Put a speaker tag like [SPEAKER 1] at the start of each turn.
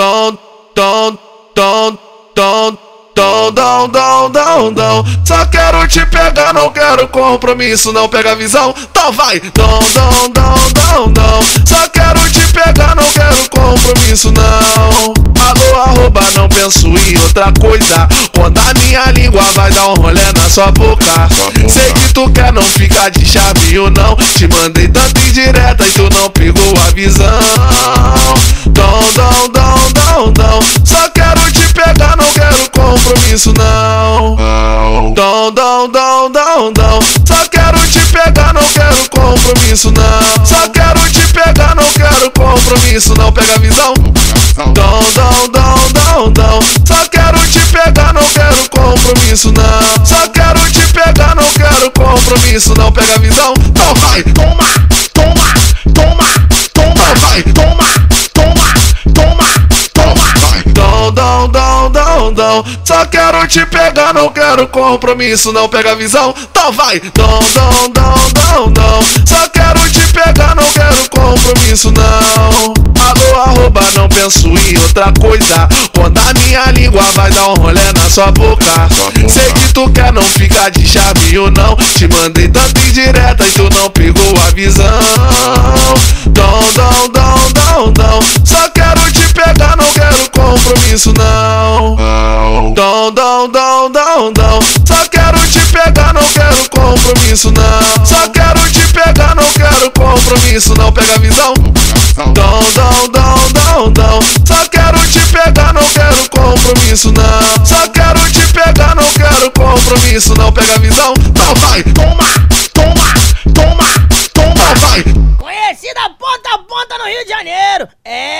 [SPEAKER 1] Tom, tom, tom, tom, tom, dom, dom, dom, dom. Só quero te pegar, não quero compromisso, não pega visão. Então vai, dom, dom, dom, dom, dom. Só quero te pegar, não quero compromisso, não. Alô, arroba, não penso em outra coisa. Quando a minha língua vai dar um rolê na sua boca. Sei que tu quer não ficar de chavinho, não. Te mandei tanto indireta e tu não pegou a visão. Dom, dom, dom, dom, dom. Só quero te pegar, não quero compromisso, não. Dom, dom, dom, dom, dom. Só quero te pegar, não quero compromisso, não. Só quero te pegar, não quero compromisso, não. Pega a visão. Dom, dom, dom, dom, dom. Só quero te pegar, não quero compromisso, não. Só quero te pegar, não quero compromisso, não. Pega a visão. Então vai, toma, dom. Só quero te pegar, não quero compromisso, não. Pega visão. Então vai, dom, dom, dom, dom, dom. Só quero te pegar, não quero compromisso, não. Alô, arroba, não penso em outra coisa. Quando a minha língua vai dar um rolê na sua boca. Sei que tu quer não ficar de chavinho, não. Te mandei tanto indireta e tu não pegou a visão. Compromisso, não. Dom, dom, dom. Só quero te pegar, não quero compromisso, não. Só quero te pegar, não quero compromisso, não. Pega a visão. Dom, dom, dom, dom, dom. Só quero te pegar, não quero compromisso, não. Só quero te pegar, não quero compromisso, não. Pega a visão. Então vai, toma, toma, toma, toma, vai.
[SPEAKER 2] Conhecida ponta a ponta no Rio de Janeiro. É